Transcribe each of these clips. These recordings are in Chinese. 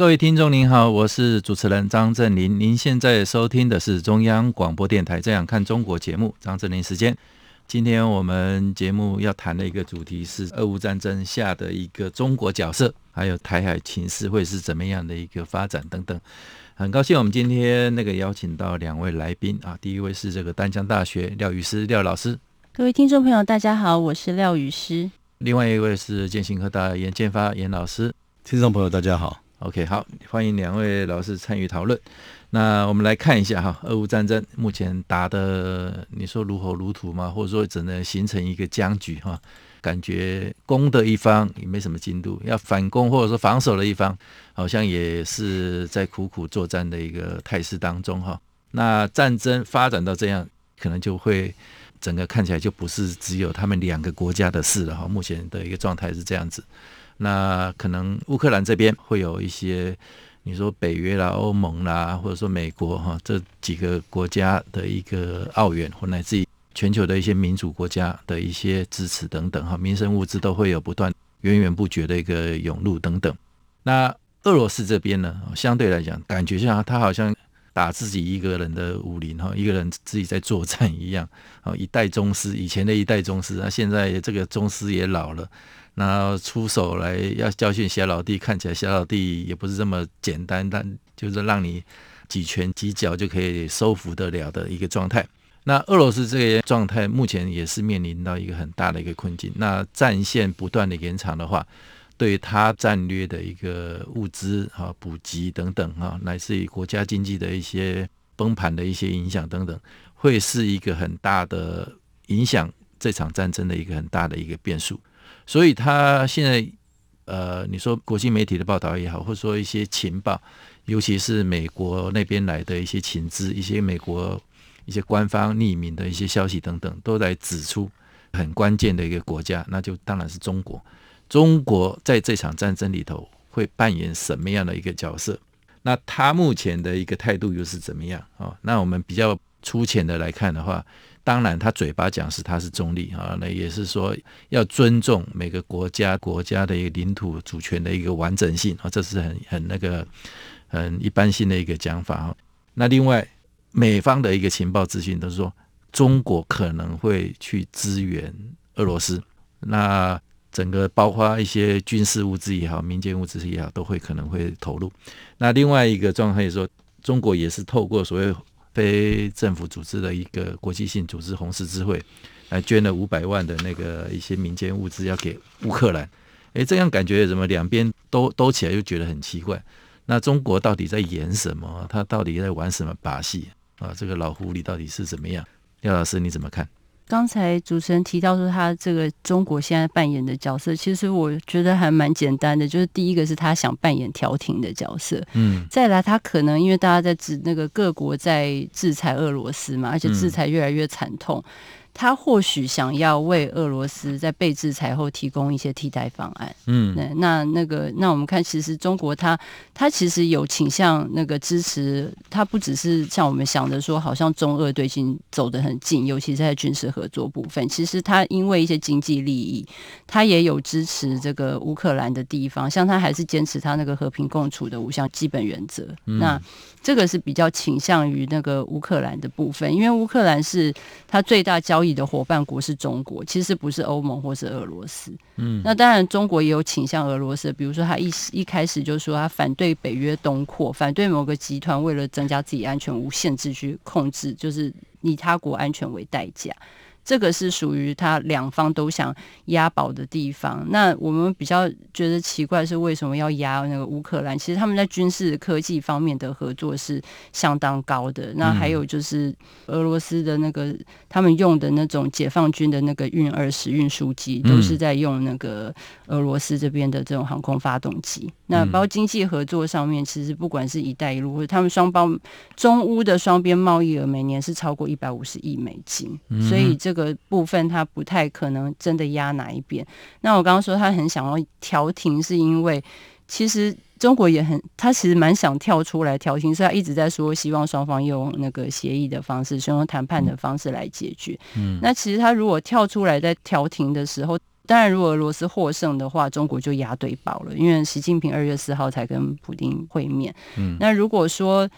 各位听众您好，我是主持人张振林。您现在收听的是中央广播电台《这样看中国》节目，张振林时间。今天我们节目要谈的一个主题是俄乌战争下的一个中国角色，还有台海情势会是怎么样的一个发展等等。很高兴我们今天那个邀请到两位来宾啊，第一位是这个丹江大学廖宇师廖老师。各位听众朋友，大家好，我是廖宇师。另外一位是建行科大严建发严老师。听众朋友，大家好。OK，好，欢迎两位老师参与讨论。那我们来看一下哈，俄乌战争目前打的，你说如火如荼吗？或者说只能形成一个僵局哈？感觉攻的一方也没什么进度，要反攻或者说防守的一方，好像也是在苦苦作战的一个态势当中哈。那战争发展到这样，可能就会整个看起来就不是只有他们两个国家的事了哈。目前的一个状态是这样子。那可能乌克兰这边会有一些，你说北约啦、欧盟啦，或者说美国哈这几个国家的一个奥援，或乃至于全球的一些民主国家的一些支持等等哈，民生物资都会有不断源源不绝的一个涌入等等。那俄罗斯这边呢，相对来讲，感觉上他好像打自己一个人的武林哈，一个人自己在作战一样啊，一代宗师，以前的一代宗师，那现在这个宗师也老了。那出手来要教训小老弟，看起来小老弟也不是这么简单，但就是让你几拳几脚就可以收服得了的一个状态。那俄罗斯这个状态目前也是面临到一个很大的一个困境。那战线不断的延长的话，对他战略的一个物资啊补给等等啊，乃至于国家经济的一些崩盘的一些影响等等，会是一个很大的影响这场战争的一个很大的一个变数。所以他现在，呃，你说国际媒体的报道也好，或者说一些情报，尤其是美国那边来的一些情资，一些美国一些官方匿名的一些消息等等，都在指出很关键的一个国家，那就当然是中国。中国在这场战争里头会扮演什么样的一个角色？那他目前的一个态度又是怎么样？哦，那我们比较粗浅的来看的话。当然，他嘴巴讲是他是中立啊，那也是说要尊重每个国家国家的一个领土主权的一个完整性啊，这是很很那个很一般性的一个讲法啊。那另外，美方的一个情报资讯都是说，中国可能会去支援俄罗斯，那整个包括一些军事物资也好，民间物资也好，都会可能会投入。那另外一个状态是说，中国也是透过所谓。非政府组织的一个国际性组织红十字会来捐了五百万的那个一些民间物资要给乌克兰，诶，这样感觉怎么两边都兜起来又觉得很奇怪？那中国到底在演什么？他到底在玩什么把戏啊？这个老狐狸到底是怎么样？廖老师你怎么看？刚才主持人提到说，他这个中国现在扮演的角色，其实我觉得还蛮简单的，就是第一个是他想扮演调停的角色，嗯，再来他可能因为大家在指那个各国在制裁俄罗斯嘛，而且制裁越来越惨痛。嗯他或许想要为俄罗斯在被制裁后提供一些替代方案。嗯，那那个，那我们看，其实中国他他其实有倾向那个支持，他不只是像我们想的说，好像中俄对近走得很近，尤其是在军事合作部分。其实他因为一些经济利益，他也有支持这个乌克兰的地方，像他还是坚持他那个和平共处的五项基本原则。嗯、那这个是比较倾向于那个乌克兰的部分，因为乌克兰是他最大交易的伙伴国是中国，其实不是欧盟或是俄罗斯。嗯，那当然中国也有倾向俄罗斯，比如说他一一开始就说他反对北约东扩，反对某个集团为了增加自己安全无限制去控制，就是以他国安全为代价。这个是属于他两方都想押宝的地方。那我们比较觉得奇怪是为什么要押那个乌克兰？其实他们在军事科技方面的合作是相当高的。那还有就是俄罗斯的那个他们用的那种解放军的那个运二十运输机，都是在用那个俄罗斯这边的这种航空发动机。那包括经济合作上面，其实不管是一带一路或者他们双方中乌的双边贸易额每年是超过一百五十亿美金，所以这个部分他不太可能真的压哪一边。那我刚刚说他很想要调停，是因为其实中国也很，他其实蛮想跳出来调停，所以他一直在说希望双方用那个协议的方式，用谈判的方式来解决。嗯，那其实他如果跳出来在调停的时候。当然，如果俄罗斯获胜的话，中国就压对宝了，因为习近平二月四号才跟普京会面。嗯，那如果说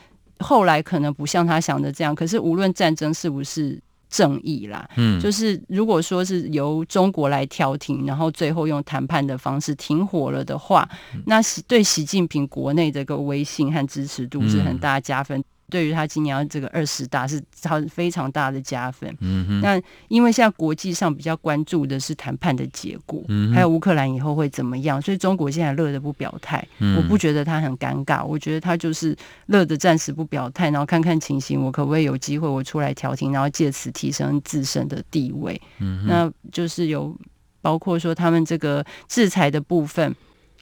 后来可能不像他想的这样，可是无论战争是不是正义啦，嗯，就是如果说是由中国来调停，然后最后用谈判的方式停火了的话，那对习近平国内这个威信和支持度是很大加分。对于他今年要这个二十大是超非常大的加分。嗯哼。那因为现在国际上比较关注的是谈判的结果，嗯，还有乌克兰以后会怎么样，所以中国现在乐得不表态。嗯。我不觉得他很尴尬，我觉得他就是乐得暂时不表态，然后看看情形，我可不可以有机会我出来调停，然后借此提升自身的地位。嗯。那就是有包括说他们这个制裁的部分，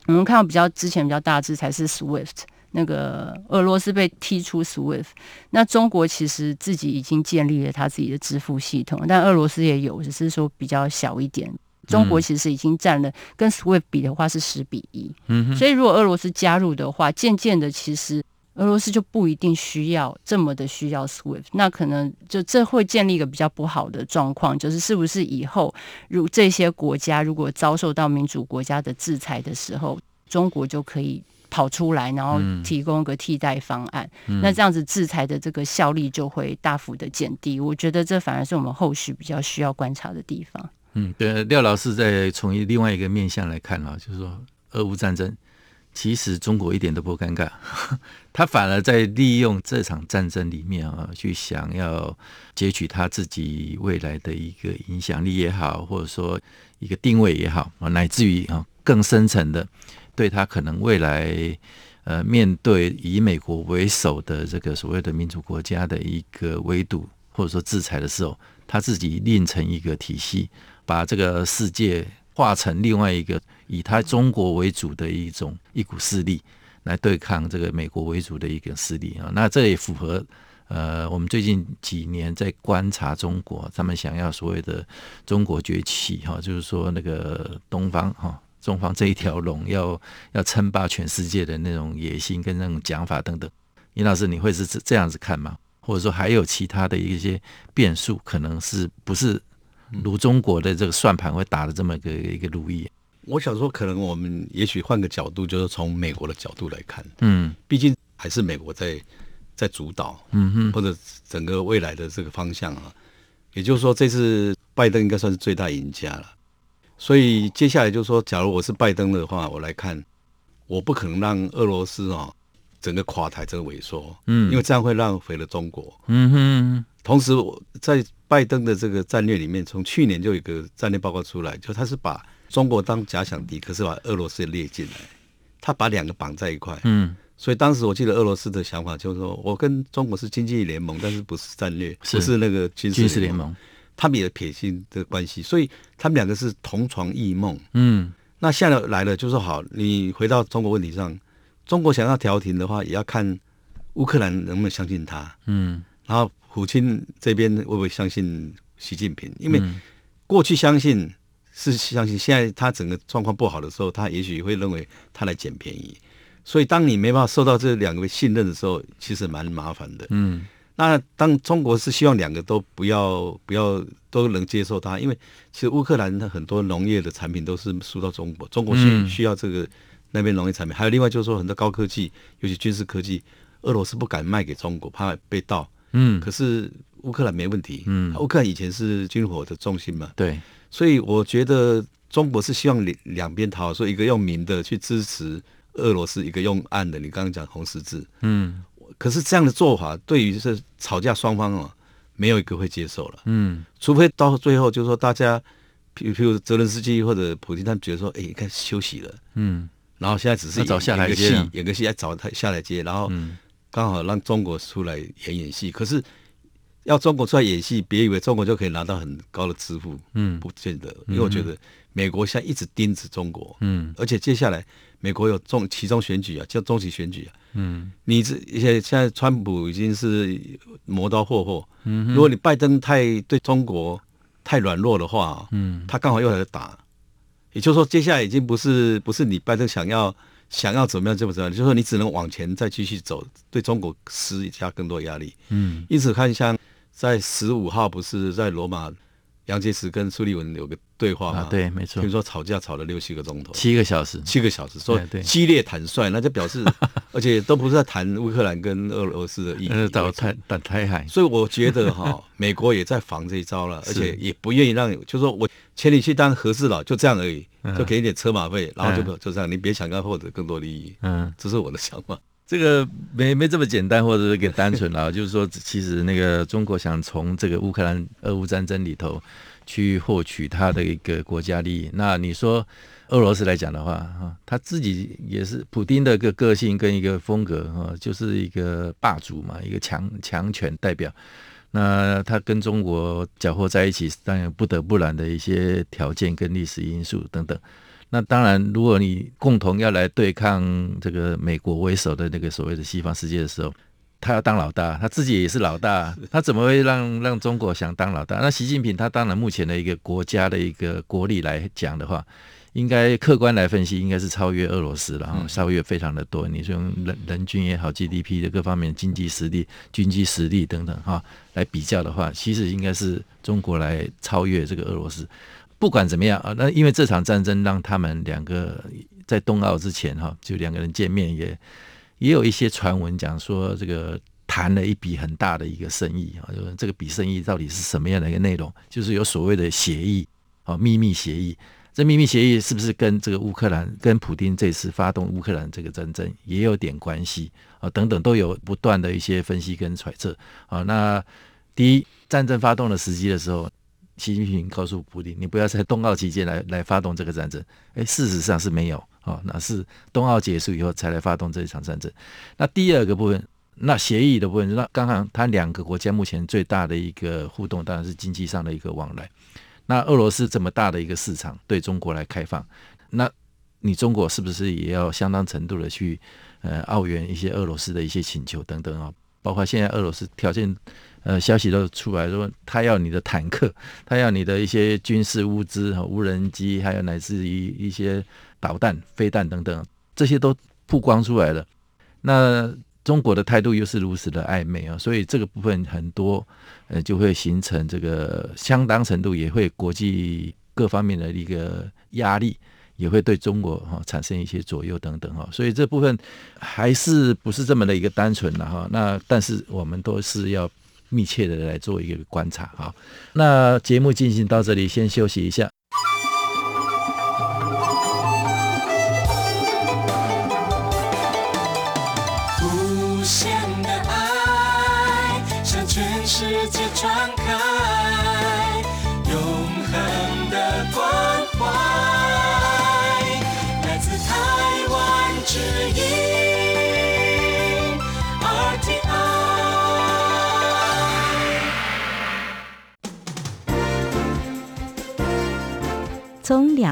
我们看到比较之前比较大的制裁是 SWIFT。那个俄罗斯被踢出 SWIFT，那中国其实自己已经建立了他自己的支付系统，但俄罗斯也有，只是说比较小一点。中国其实已经占了跟 SWIFT 比的话是十比一，嗯，所以如果俄罗斯加入的话，渐渐的其实俄罗斯就不一定需要这么的需要 SWIFT，那可能就这会建立一个比较不好的状况，就是是不是以后如这些国家如果遭受到民主国家的制裁的时候，中国就可以。跑出来，然后提供一个替代方案，嗯，那这样子制裁的这个效力就会大幅的减低。我觉得这反而是我们后续比较需要观察的地方。嗯，对，廖老师再从另外一个面向来看啊，就是说，俄乌战争其实中国一点都不尴尬，他反而在利用这场战争里面啊，去想要截取他自己未来的一个影响力也好，或者说一个定位也好啊，乃至于啊更深层的。对他可能未来，呃，面对以美国为首的这个所谓的民主国家的一个围堵或者说制裁的时候，他自己另成一个体系，把这个世界化成另外一个以他中国为主的一种一股势力，来对抗这个美国为主的一个势力啊。那这也符合呃，我们最近几年在观察中国，他们想要所谓的中国崛起哈，就是说那个东方哈。中方这一条龙 要要称霸全世界的那种野心跟那种讲法等等，尹老师你会是这这样子看吗？或者说还有其他的一些变数，可能是不是如中国的这个算盘会打的这么一个一个如意？我想说，可能我们也许换个角度，就是从美国的角度来看，嗯，毕竟还是美国在在主导，嗯哼，或者整个未来的这个方向啊，也就是说，这次拜登应该算是最大赢家了。所以接下来就是说，假如我是拜登的话，我来看，我不可能让俄罗斯啊整个垮台，整个萎缩，嗯，因为这样会浪费了中国，嗯哼。同时，我在拜登的这个战略里面，从去年就有一个战略报告出来，就他是把中国当假想敌，可是把俄罗斯也列进来，他把两个绑在一块，嗯。所以当时我记得俄罗斯的想法就是说，我跟中国是经济联盟，但是不是战略，不是那个军事联盟。他们也撇清这个关系，所以他们两个是同床异梦。嗯，那现在来了，就说好，你回到中国问题上，中国想要调停的话，也要看乌克兰能不能相信他。嗯，然后普京这边会不会相信习近平？因为过去相信是相信，现在他整个状况不好的时候，他也许会认为他来捡便宜。所以当你没办法受到这两个信任的时候，其实蛮麻烦的。嗯。那当中国是希望两个都不要不要都能接受它，因为其实乌克兰的很多农业的产品都是输到中国，中国需需要这个那边农业产品，还有另外就是说很多高科技，尤其军事科技，俄罗斯不敢卖给中国，怕被盗。嗯，可是乌克兰没问题。嗯，乌克兰以前是军火的重心嘛。对，所以我觉得中国是希望两两边讨好，说一个用明的去支持俄罗斯，一个用暗的。你刚刚讲红十字。嗯。可是这样的做法，对于是吵架双方哦，没有一个会接受了。嗯，除非到最后就是说大家，譬如譬如泽伦斯基或者普京，他们觉得说，哎，该休息了。嗯，然后现在只是找下来接，演个戏来找他下来接，然后刚好让中国出来演演戏。可是要中国出来演戏，别以为中国就可以拿到很高的支付。嗯，不见得，因为我觉得。美国现在一直盯着中国，嗯，而且接下来美国有中其中选举啊，叫中期选举啊，嗯，你这现在现在川普已经是磨刀霍霍，嗯，如果你拜登太对中国太软弱的话，嗯，他刚好又来打，也就是说，接下来已经不是不是你拜登想要想要怎么样就怎么样，就是说你只能往前再继续走，对中国施加更多压力，嗯，因此看像在十五号不是在罗马。杨洁篪跟苏利文有个对话嘛？对，没错。听说吵架吵了六七个钟头，七个小时，七个小时，说激烈坦率，那就表示，而且都不是在谈乌克兰跟俄罗斯的议题，打台打台海。所以我觉得哈，美国也在防这一招了，而且也不愿意让，就是说我请你去当和事佬，就这样而已，就给你点车马费，然后就就这样，你别想要获得更多利益。嗯，这是我的想法。这个没没这么简单，或者是给单纯了，就是说，其实那个中国想从这个乌克兰俄乌战争里头去获取他的一个国家利益。那你说俄罗斯来讲的话，哈，他自己也是普丁的个个性跟一个风格，哈，就是一个霸主嘛，一个强强权代表。那他跟中国搅和在一起，当然不得不然的一些条件跟历史因素等等。那当然，如果你共同要来对抗这个美国为首的那个所谓的西方世界的时候，他要当老大，他自己也是老大，他怎么会让让中国想当老大？那习近平他当然目前的一个国家的一个国力来讲的话，应该客观来分析，应该是超越俄罗斯了哈，超越非常的多。你说用人人均也好，GDP 的各方面经济实力、军机实力等等哈来比较的话，其实应该是中国来超越这个俄罗斯。不管怎么样啊，那因为这场战争让他们两个在冬奥之前哈，就两个人见面也也有一些传闻讲说，这个谈了一笔很大的一个生意啊，就是这个笔生意到底是什么样的一个内容？就是有所谓的协议啊，秘密协议。这秘密协议是不是跟这个乌克兰跟普丁这次发动乌克兰这个战争也有点关系啊？等等都有不断的一些分析跟揣测啊。那第一，战争发动的时机的时候。习近平告诉普丁：“你不要在冬奥期间来 来发动这个战争。”哎，事实上是没有啊，那是冬奥结束以后才来发动这一场战争。那第二个部分，那协议的部分，那刚刚他两个国家目前最大的一个互动，当然是经济上的一个往来。那俄罗斯这么大的一个市场对中国来开放，那你中国是不是也要相当程度的去呃澳援一些俄罗斯的一些请求等等啊？包括现在俄罗斯条件。呃，消息都出来说，他要你的坦克，他要你的一些军事物资和无人机，还有乃至于一些导弹、飞弹等等，这些都曝光出来了。那中国的态度又是如此的暧昧啊，所以这个部分很多呃就会形成这个相当程度也会国际各方面的一个压力，也会对中国哈产生一些左右等等哈。所以这部分还是不是这么的一个单纯的哈。那但是我们都是要。密切的来做一个观察，啊，那节目进行到这里，先休息一下。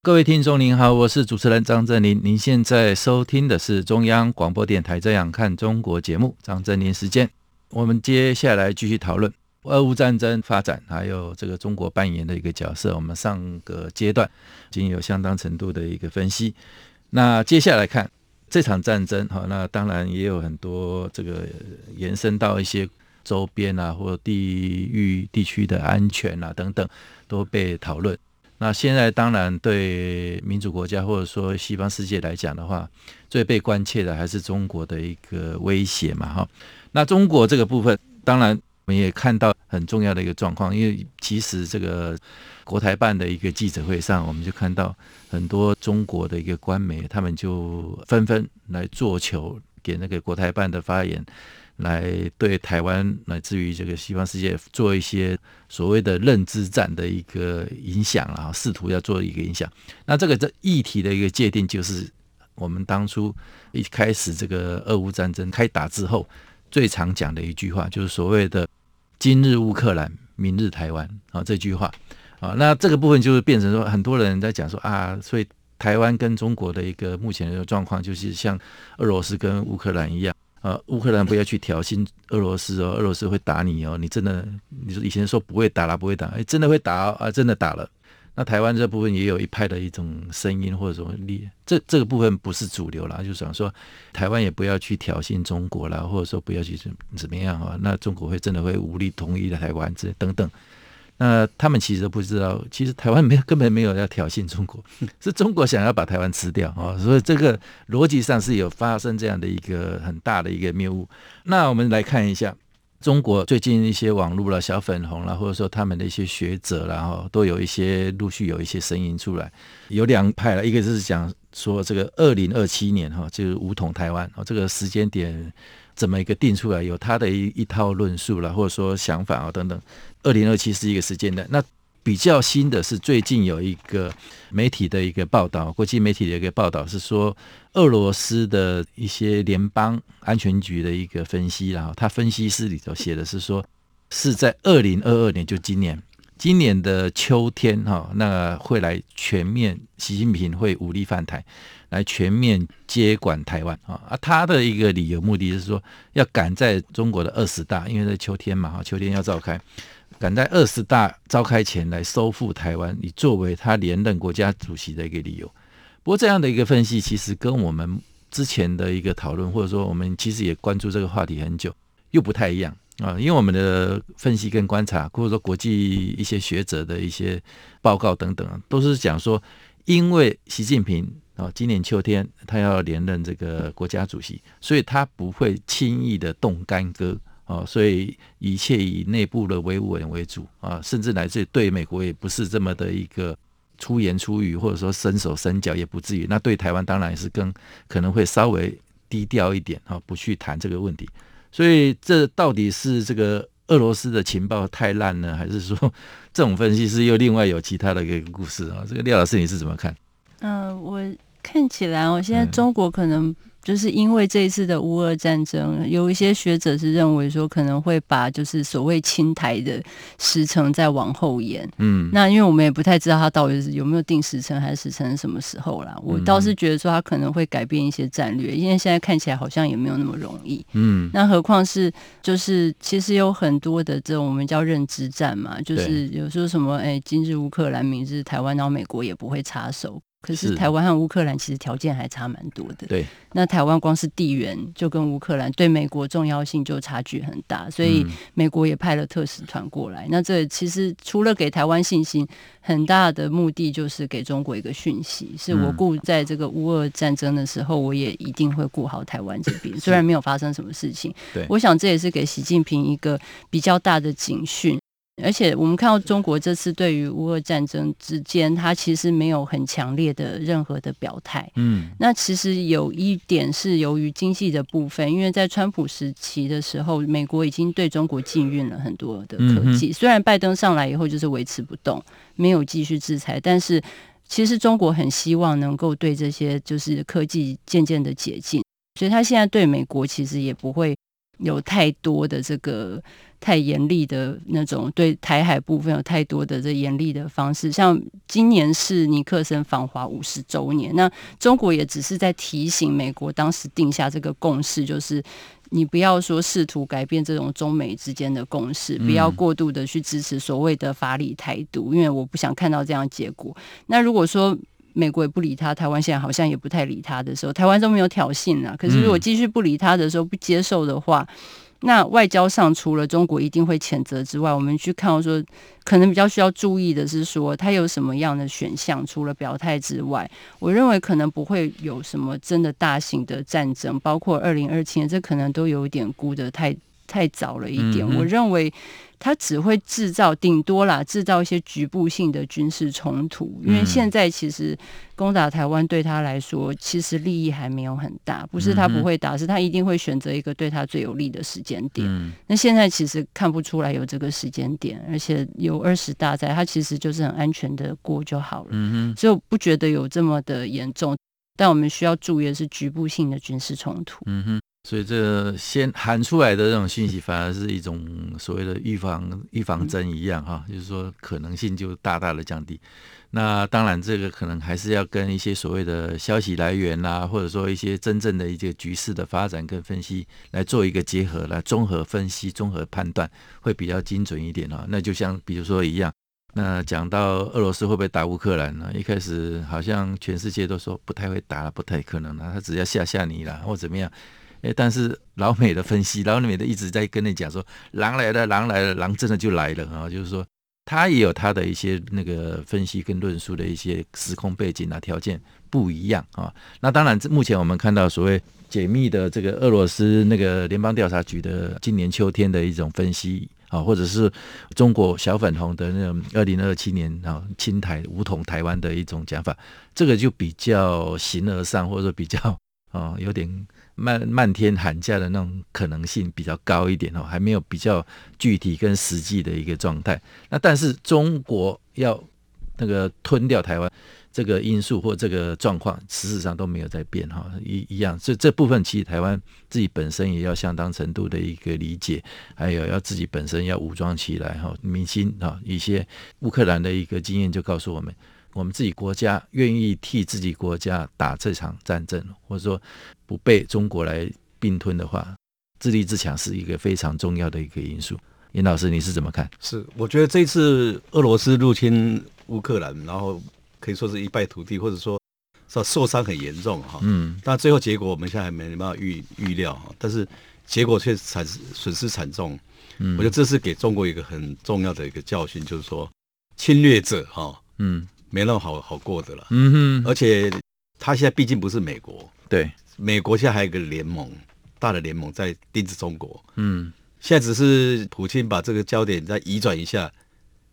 各位听众您好，我是主持人张振林。您现在收听的是中央广播电台《这样看中国》节目，张振林时间。我们接下来继续讨论俄乌战争发展，还有这个中国扮演的一个角色。我们上个阶段已经有相当程度的一个分析。那接下来看这场战争，哈，那当然也有很多这个延伸到一些周边啊，或地域地区的安全啊等等，都被讨论。那现在当然对民主国家或者说西方世界来讲的话，最被关切的还是中国的一个威胁嘛，哈。那中国这个部分，当然我们也看到很重要的一个状况，因为其实这个国台办的一个记者会上，我们就看到很多中国的一个官媒，他们就纷纷来做球给那个国台办的发言。来对台湾乃至于这个西方世界做一些所谓的认知战的一个影响啊，试图要做一个影响。那这个这议题的一个界定，就是我们当初一开始这个俄乌战争开打之后，最常讲的一句话，就是所谓的“今日乌克兰，明日台湾”啊这句话啊。那这个部分就是变成说，很多人在讲说啊，所以台湾跟中国的一个目前的状况，就是像俄罗斯跟乌克兰一样。呃，乌克兰不要去挑衅俄罗斯哦，俄罗斯会打你哦。你真的，你说以前说不会打了，不会打，哎，真的会打哦，啊，真的打了。那台湾这部分也有一派的一种声音或者说力，这这个部分不是主流啦，就想说台湾也不要去挑衅中国啦，或者说不要去怎怎么样啊，那中国会真的会武力统一的台湾这等等。那他们其实都不知道，其实台湾没有根本没有要挑衅中国，是中国想要把台湾吃掉啊！所以这个逻辑上是有发生这样的一个很大的一个谬误。那我们来看一下中国最近一些网络了小粉红了，或者说他们的一些学者然后都有一些陆续有一些声音出来，有两派了，一个就是讲说这个二零二七年哈，就是武统台湾哦，这个时间点。怎么一个定出来？有他的一一套论述了，或者说想法啊等等。二零二七是一个时间的。那比较新的是最近有一个媒体的一个报道，国际媒体的一个报道是说，俄罗斯的一些联邦安全局的一个分析，然后他分析师里头写的是说，是在二零二二年，就今年。今年的秋天，哈，那会来全面，习近平会武力犯台，来全面接管台湾啊。啊，他的一个理由目的就是说，要赶在中国的二十大，因为在秋天嘛，哈，秋天要召开，赶在二十大召开前来收复台湾，以作为他连任国家主席的一个理由。不过，这样的一个分析，其实跟我们之前的一个讨论，或者说我们其实也关注这个话题很久，又不太一样。啊，因为我们的分析跟观察，或者说国际一些学者的一些报告等等，都是讲说，因为习近平啊，今年秋天他要连任这个国家主席，所以他不会轻易的动干戈啊，所以一切以内部的维稳为主啊，甚至乃至对美国也不是这么的一个出言出语，或者说伸手伸脚也不至于。那对台湾当然也是更可能会稍微低调一点啊，不去谈这个问题。所以，这到底是这个俄罗斯的情报太烂呢，还是说 这种分析师又另外有其他的一个故事啊？这个廖老师你是怎么看？嗯、呃，我看起来，我现在中国可能。就是因为这一次的乌俄战争，有一些学者是认为说可能会把就是所谓清台的时程再往后延。嗯，那因为我们也不太知道他到底是有没有定时程，还是时程什么时候啦。我倒是觉得说他可能会改变一些战略，因为现在看起来好像也没有那么容易。嗯，那何况是就是其实有很多的这种我们叫认知战嘛，就是有时候什么哎，今日乌克兰，明日台湾，然后美国也不会插手。可是台湾和乌克兰其实条件还差蛮多的。对，那台湾光是地缘就跟乌克兰对美国重要性就差距很大，所以美国也派了特使团过来。那这其实除了给台湾信心，很大的目的就是给中国一个讯息：是我顾在这个乌俄战争的时候，我也一定会顾好台湾这边。虽然没有发生什么事情，对，我想这也是给习近平一个比较大的警讯。而且我们看到中国这次对于乌俄战争之间，它其实没有很强烈的任何的表态。嗯，那其实有一点是由于经济的部分，因为在川普时期的时候，美国已经对中国禁运了很多的科技。虽然拜登上来以后就是维持不动，没有继续制裁，但是其实中国很希望能够对这些就是科技渐渐的解禁，所以他现在对美国其实也不会。有太多的这个太严厉的那种对台海部分有太多的这严厉的方式，像今年是尼克森访华五十周年，那中国也只是在提醒美国当时定下这个共识，就是你不要说试图改变这种中美之间的共识，不要过度的去支持所谓的法理台独，因为我不想看到这样结果。那如果说美国也不理他，台湾现在好像也不太理他的时候，台湾都没有挑衅啊。可是如果继续不理他的时候，不接受的话，那外交上除了中国一定会谴责之外，我们去看到说，可能比较需要注意的是说，他有什么样的选项？除了表态之外，我认为可能不会有什么真的大型的战争，包括二零二七年，这可能都有一点估得太太早了一点。我认为。他只会制造，顶多啦，制造一些局部性的军事冲突。因为现在其实攻打台湾对他来说，其实利益还没有很大。不是他不会打，是他一定会选择一个对他最有利的时间点。那现在其实看不出来有这个时间点，而且有二十大在，他其实就是很安全的过就好了。所以我不觉得有这么的严重。但我们需要注意的是局部性的军事冲突。所以，这先喊出来的这种信息，反而是一种所谓的预防预防针一样哈，就是说可能性就大大的降低。那当然，这个可能还是要跟一些所谓的消息来源啊，或者说一些真正的一些局势的发展跟分析来做一个结合，来综合分析、综合判断，会比较精准一点哈。那就像比如说一样，那讲到俄罗斯会不会打乌克兰呢？一开始好像全世界都说不太会打了，不太可能了，他只要吓吓你啦，或怎么样。诶，但是老美的分析，老美的一直在跟你讲说，狼来了，狼来了，狼真的就来了啊！就是说，他也有他的一些那个分析跟论述的一些时空背景啊，条件不一样啊。那当然，目前我们看到所谓解密的这个俄罗斯那个联邦调查局的今年秋天的一种分析啊，或者是中国小粉红的那种二零二七年啊侵台武统台湾的一种讲法，这个就比较形而上，或者说比较啊有点。漫漫天喊价的那种可能性比较高一点哦，还没有比较具体跟实际的一个状态。那但是中国要那个吞掉台湾这个因素或这个状况，事实上都没有在变哈，一一样。这这部分其实台湾自己本身也要相当程度的一个理解，还有要自己本身要武装起来哈，民心啊，一些乌克兰的一个经验就告诉我们。我们自己国家愿意替自己国家打这场战争，或者说不被中国来并吞的话，自立自强是一个非常重要的一个因素。严老师，你是怎么看？是，我觉得这次俄罗斯入侵乌克兰，然后可以说是一败涂地，或者说受受伤很严重哈。嗯。但最后结果我们现在还没办法预预料哈，但是结果却惨损失惨重。嗯。我觉得这是给中国一个很重要的一个教训，就是说侵略者哈。嗯。没那么好好过的了，嗯哼，而且他现在毕竟不是美国，对，美国现在还有一个联盟，大的联盟在盯着中国，嗯，现在只是普京把这个焦点再移转一下，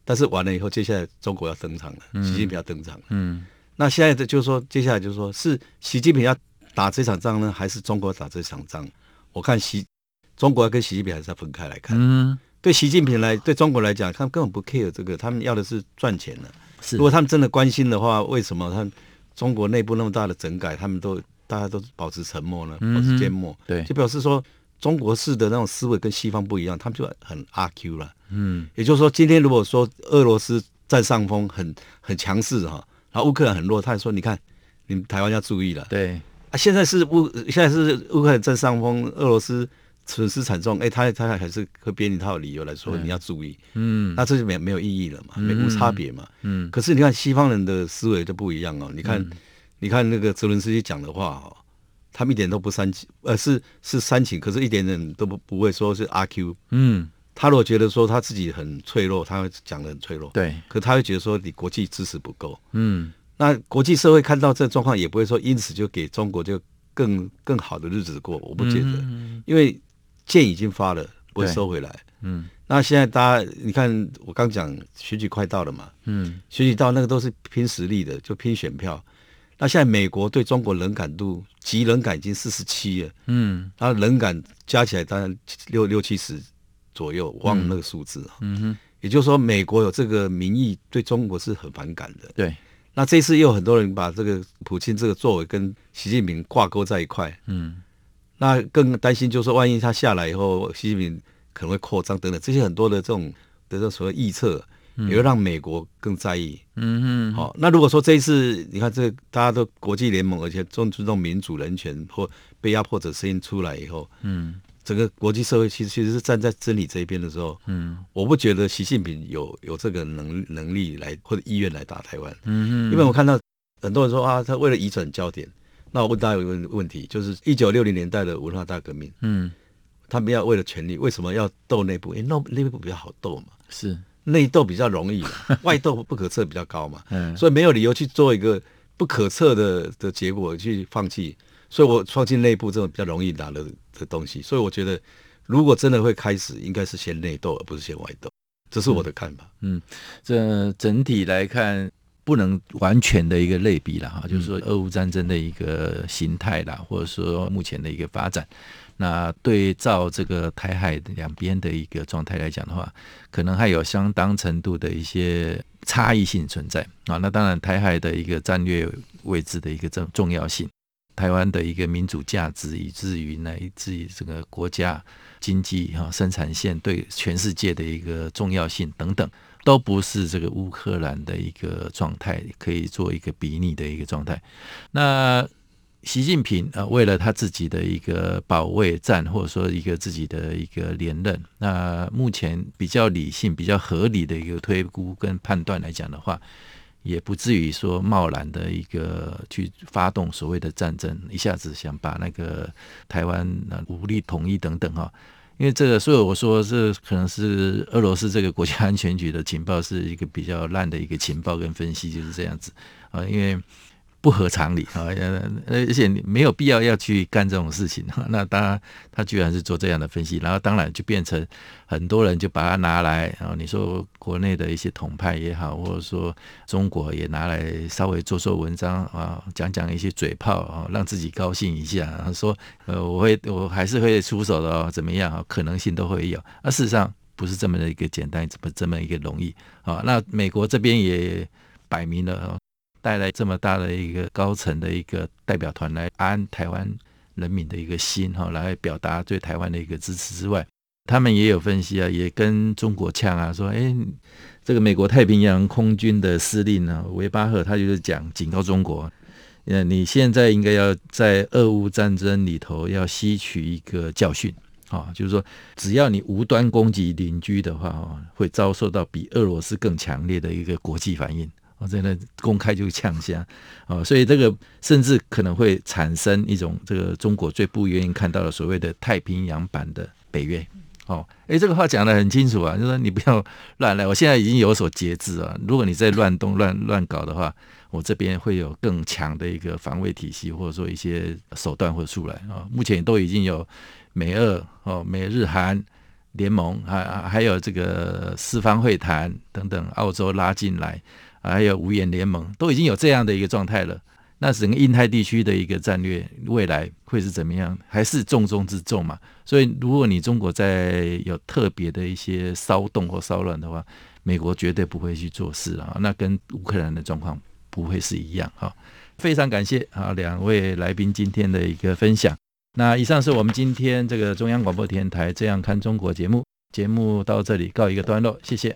但是完了以后，接下来中国要登场了，习近平要登场了，嗯，那现在的就是说，接下来就是说是习近平要打这场仗呢，还是中国打这场仗？我看习中国要跟习近平还是要分开来看，嗯，对习近平来，对中国来讲，他们根本不 care 这个，他们要的是赚钱的。如果他们真的关心的话，为什么他们中国内部那么大的整改，他们都大家都保持沉默呢？保持缄默，对，就表示说中国式的那种思维跟西方不一样，他们就很阿 Q 了。嗯，也就是说，今天如果说俄罗斯占上风，很很强势哈，然后乌克兰很弱，他说：“你看，你们台湾要注意了。”对啊，现在是乌现在是乌克兰占上风，俄罗斯。损失惨重，哎、欸，他他还是会编一套理由来说你要注意，嗯，那这就没没有意义了嘛，没无差别嘛，嗯。可是你看西方人的思维就不一样哦，你看，嗯、你看那个泽伦斯基讲的话哦，他们一点都不煽情，呃，是是煽情，可是一点点都不不会说是阿 Q，嗯。他如果觉得说他自己很脆弱，他会讲的很脆弱，对。可他会觉得说你国际支持不够，嗯。那国际社会看到这状况，也不会说因此就给中国就更更好的日子过，我不觉得，嗯、因为。剑已经发了，不会收回来。嗯，那现在大家，你看我刚讲选举快到了嘛，嗯，选举到那个都是拼实力的，就拼选票。那现在美国对中国冷感度，极冷感已经四十七了，嗯，它冷感加起来当然六六七十左右，忘了那个数字啊。嗯哼，也就是说，美国有这个民意对中国是很反感的。对，那这次又有很多人把这个普京这个作为跟习近平挂钩在一块，嗯。那更担心就是说，万一他下来以后，习近平可能会扩张等等，这些很多的这种的这所谓预测，也会让美国更在意。嗯嗯。好、哦，那如果说这一次你看这大家都国际联盟，而且重尊重民主人权或被压迫者声音出来以后，嗯，整个国际社会其实其实是站在真理这一边的时候，嗯，我不觉得习近平有有这个能能力来或者意愿来打台湾。嗯嗯。因为我看到很多人说啊，他为了移转焦点。那我问大家一个问题，就是一九六零年代的文化大革命，嗯，他们要为了权力，为什么要斗内部？因为内部比较好斗嘛，是。内斗比较容易，外斗不可测比较高嘛，嗯，所以没有理由去做一个不可测的的结果去放弃，所以我放弃内部这种比较容易拿的的东西，所以我觉得如果真的会开始，应该是先内斗，而不是先外斗，这是我的看法。嗯，这整体来看。不能完全的一个类比了哈，就是说俄乌战争的一个形态啦，或者说目前的一个发展，那对照这个台海两边的一个状态来讲的话，可能还有相当程度的一些差异性存在啊。那当然，台海的一个战略位置的一个重重要性，台湾的一个民主价值，以至于乃至于这个国家经济哈生产线对全世界的一个重要性等等。都不是这个乌克兰的一个状态，可以做一个比拟的一个状态。那习近平啊，为了他自己的一个保卫战，或者说一个自己的一个连任，那目前比较理性、比较合理的一个推估跟判断来讲的话，也不至于说贸然的一个去发动所谓的战争，一下子想把那个台湾武力统一等等哈。因为这个，所以我说这可能是俄罗斯这个国家安全局的情报是一个比较烂的一个情报跟分析，就是这样子啊，因为。不合常理啊，而且你没有必要要去干这种事情。那当然，他居然是做这样的分析，然后当然就变成很多人就把它拿来啊，你说国内的一些统派也好，或者说中国也拿来稍微做做文章啊，讲讲一些嘴炮啊，让自己高兴一下，说呃，我会我还是会出手的哦，怎么样啊？可能性都会有。那事实上不是这么的一个简单，怎么这么一个容易啊？那美国这边也摆明了。带来这么大的一个高层的一个代表团来安台湾人民的一个心哈，来表达对台湾的一个支持之外，他们也有分析啊，也跟中国呛啊，说，哎，这个美国太平洋空军的司令呢，维巴赫，他就是讲警告中国，呃，你现在应该要在俄乌战争里头要吸取一个教训啊，就是说，只要你无端攻击邻居的话，会遭受到比俄罗斯更强烈的一个国际反应。我在那公开就呛下，哦，所以这个甚至可能会产生一种这个中国最不愿意看到的所谓的太平洋版的北约，哦，诶，这个话讲得很清楚啊，就是说你不要乱来，我现在已经有所节制啊，如果你再乱动乱乱搞的话，我这边会有更强的一个防卫体系，或者说一些手段会出来啊。目前都已经有美俄哦、美日韩联盟，还还有这个四方会谈等等，澳洲拉进来。还有五眼联盟都已经有这样的一个状态了，那整个印太地区的一个战略未来会是怎么样？还是重中之重嘛？所以，如果你中国在有特别的一些骚动或骚乱的话，美国绝对不会去做事啊。那跟乌克兰的状况不会是一样哈。非常感谢啊两位来宾今天的一个分享。那以上是我们今天这个中央广播电台《这样看中国》节目，节目到这里告一个段落，谢谢。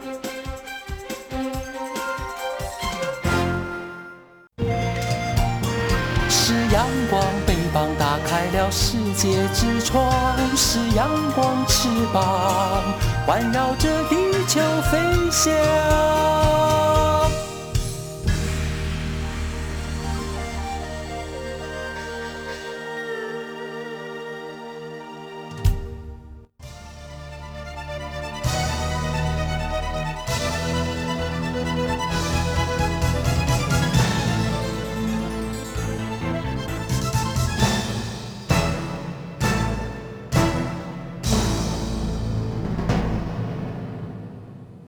世界之窗是阳光翅膀。环绕着地球飞翔。